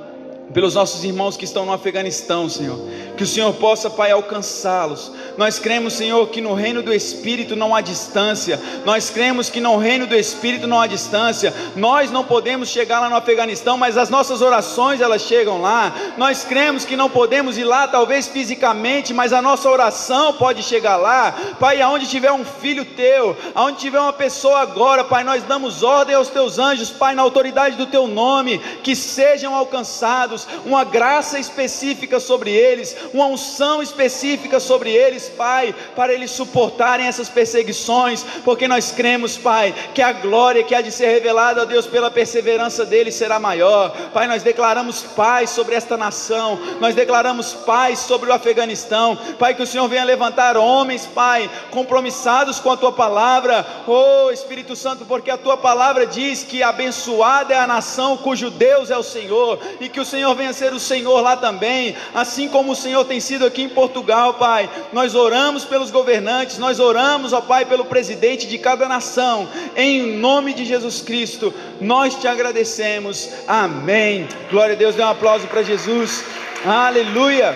pelos nossos irmãos que estão no Afeganistão, Senhor. Que o Senhor possa, Pai, alcançá-los. Nós cremos, Senhor, que no reino do Espírito não há distância. Nós cremos que no reino do Espírito não há distância. Nós não podemos chegar lá no Afeganistão, mas as nossas orações elas chegam lá. Nós cremos que não podemos ir lá, talvez fisicamente, mas a nossa oração pode chegar lá. Pai, aonde tiver um filho teu, aonde tiver uma pessoa agora, Pai, nós damos ordem aos teus anjos, Pai, na autoridade do teu nome, que sejam alcançados uma graça específica sobre eles, uma unção específica sobre eles, Pai, para eles suportarem essas perseguições, porque nós cremos, Pai, que a glória que há de ser revelada a Deus pela perseverança deles será maior. Pai, nós declaramos paz sobre esta nação, nós declaramos paz sobre o Afeganistão, Pai, que o Senhor venha levantar homens, Pai, compromissados com a tua palavra, oh Espírito Santo, porque a tua palavra diz que abençoada é a nação cujo Deus é o Senhor, e que o Senhor Senhor venha ser o Senhor lá também, assim como o Senhor tem sido aqui em Portugal, Pai. Nós oramos pelos governantes, nós oramos, ó Pai, pelo presidente de cada nação, em nome de Jesus Cristo, nós te agradecemos, amém. Glória a Deus, dê um aplauso para Jesus, aleluia,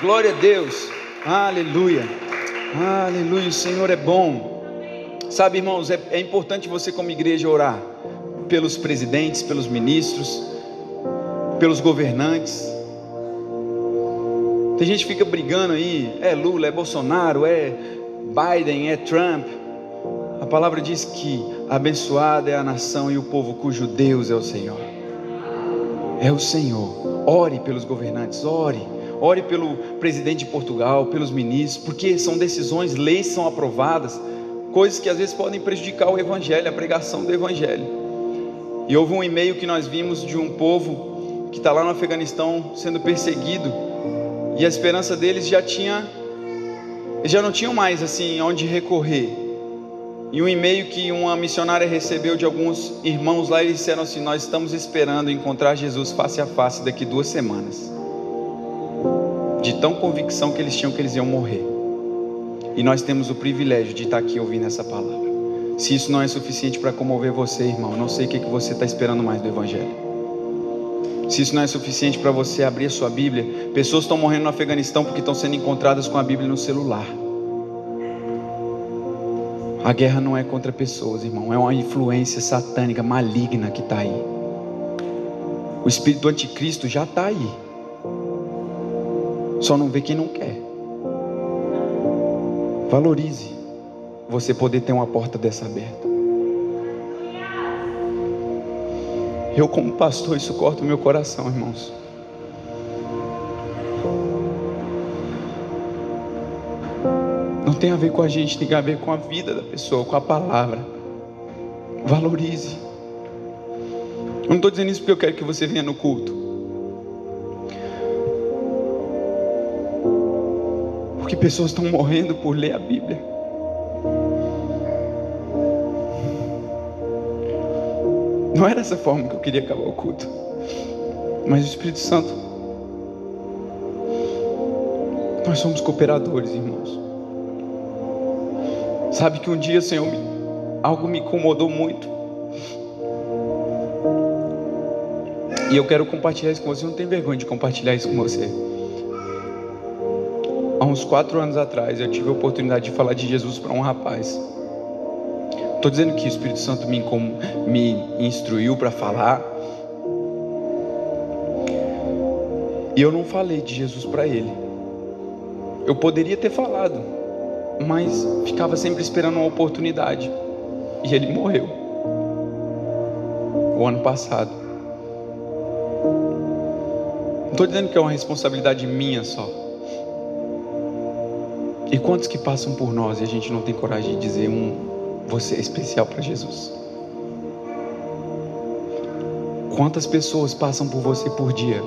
glória a Deus, aleluia, aleluia, o Senhor é bom. Sabe, irmãos, é, é importante você, como igreja, orar pelos presidentes, pelos ministros, pelos governantes. Tem gente que fica brigando aí, é Lula, é Bolsonaro, é Biden, é Trump. A palavra diz que abençoada é a nação e o povo cujo Deus é o Senhor. É o Senhor. Ore pelos governantes, ore. Ore pelo presidente de Portugal, pelos ministros, porque são decisões, leis são aprovadas, coisas que às vezes podem prejudicar o evangelho, a pregação do evangelho. E houve um e-mail que nós vimos de um povo que está lá no Afeganistão sendo perseguido, e a esperança deles já tinha, eles já não tinham mais assim onde recorrer. E um e-mail que uma missionária recebeu de alguns irmãos lá, eles disseram assim: Nós estamos esperando encontrar Jesus face a face daqui duas semanas. De tão convicção que eles tinham que eles iam morrer. E nós temos o privilégio de estar aqui ouvindo essa palavra. Se isso não é suficiente para comover você, irmão, não sei o que, que você está esperando mais do Evangelho. Se isso não é suficiente para você abrir a sua Bíblia, pessoas estão morrendo no Afeganistão porque estão sendo encontradas com a Bíblia no celular. A guerra não é contra pessoas, irmão, é uma influência satânica maligna que está aí. O espírito do anticristo já está aí. Só não vê quem não quer. Valorize você poder ter uma porta dessa aberta. Eu, como pastor, isso corta o meu coração, irmãos. Não tem a ver com a gente, tem a ver com a vida da pessoa, com a palavra. Valorize. Eu não estou dizendo isso porque eu quero que você venha no culto. Porque pessoas estão morrendo por ler a Bíblia. Não era dessa forma que eu queria acabar o culto. Mas o Espírito Santo. Nós somos cooperadores, irmãos. Sabe que um dia, Senhor, algo me incomodou muito. E eu quero compartilhar isso com você. Eu não tenho vergonha de compartilhar isso com você. Há uns quatro anos atrás, eu tive a oportunidade de falar de Jesus para um rapaz. Estou dizendo que o Espírito Santo me, me instruiu para falar. E eu não falei de Jesus para ele. Eu poderia ter falado, mas ficava sempre esperando uma oportunidade. E ele morreu. O ano passado. Não estou dizendo que é uma responsabilidade minha só. E quantos que passam por nós e a gente não tem coragem de dizer um você é especial para Jesus. Quantas pessoas passam por você por dia?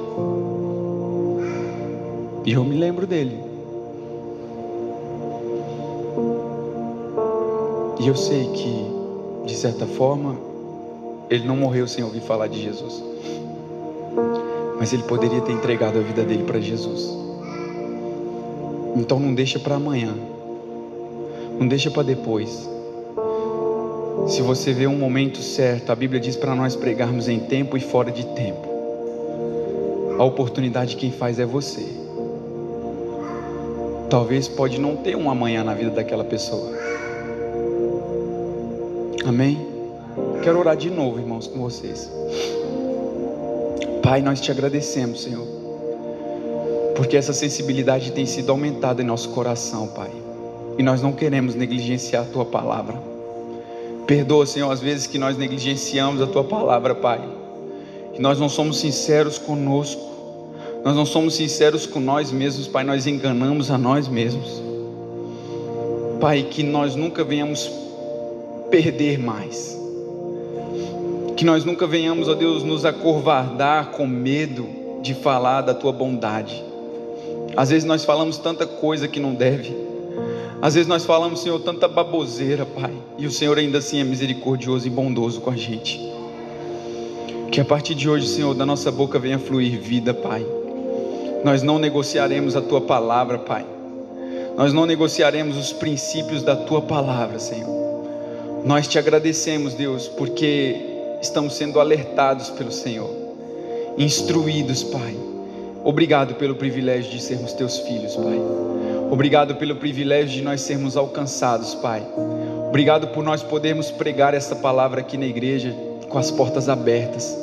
E eu me lembro dele. E eu sei que, de certa forma, ele não morreu sem ouvir falar de Jesus. Mas ele poderia ter entregado a vida dele para Jesus. Então não deixa para amanhã. Não deixa para depois. Se você vê um momento certo, a Bíblia diz para nós pregarmos em tempo e fora de tempo. A oportunidade quem faz é você. Talvez pode não ter um amanhã na vida daquela pessoa. Amém? Quero orar de novo, irmãos, com vocês. Pai, nós te agradecemos, Senhor, porque essa sensibilidade tem sido aumentada em nosso coração, Pai. E nós não queremos negligenciar a tua palavra. Perdoa, Senhor, as vezes que nós negligenciamos a tua palavra, Pai. Que nós não somos sinceros conosco. Nós não somos sinceros com nós mesmos, Pai. Nós enganamos a nós mesmos. Pai, que nós nunca venhamos perder mais. Que nós nunca venhamos, ó Deus, nos acovardar com medo de falar da tua bondade. Às vezes nós falamos tanta coisa que não deve. Às vezes nós falamos, Senhor, tanta baboseira, Pai, e o Senhor ainda assim é misericordioso e bondoso com a gente. Que a partir de hoje, Senhor, da nossa boca venha fluir vida, Pai. Nós não negociaremos a tua palavra, Pai. Nós não negociaremos os princípios da tua palavra, Senhor. Nós te agradecemos, Deus, porque estamos sendo alertados pelo Senhor, instruídos, Pai. Obrigado pelo privilégio de sermos teus filhos, Pai. Obrigado pelo privilégio de nós sermos alcançados, Pai. Obrigado por nós podermos pregar essa palavra aqui na igreja com as portas abertas,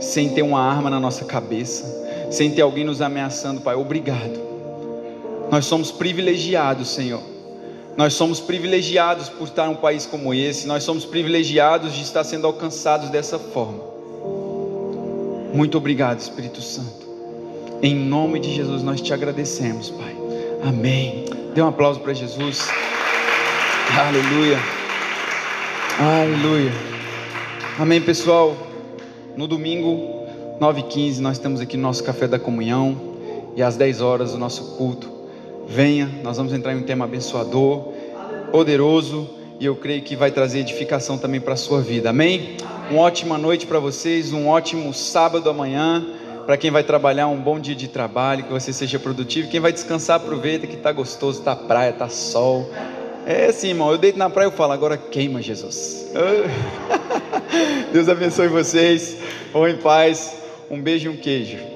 sem ter uma arma na nossa cabeça sem ter alguém nos ameaçando, Pai. Obrigado. Nós somos privilegiados, Senhor. Nós somos privilegiados por estar em um país como esse. Nós somos privilegiados de estar sendo alcançados dessa forma. Muito obrigado, Espírito Santo. Em nome de Jesus nós te agradecemos, Pai. Amém. Dê um aplauso para Jesus. Aleluia. Aleluia. Amém, pessoal. No domingo 9h15 nós estamos aqui no nosso café da comunhão e às 10 horas o nosso culto. Venha, nós vamos entrar em um tema abençoador, poderoso e eu creio que vai trazer edificação também para a sua vida. Amém? Uma ótima noite para vocês, um ótimo sábado amanhã. Para quem vai trabalhar, um bom dia de trabalho, que você seja produtivo. Quem vai descansar, aproveita que está gostoso, está praia, está sol. É assim, irmão. Eu deito na praia e falo, agora queima, Jesus. [LAUGHS] Deus abençoe vocês. Vão em paz. Um beijo e um queijo.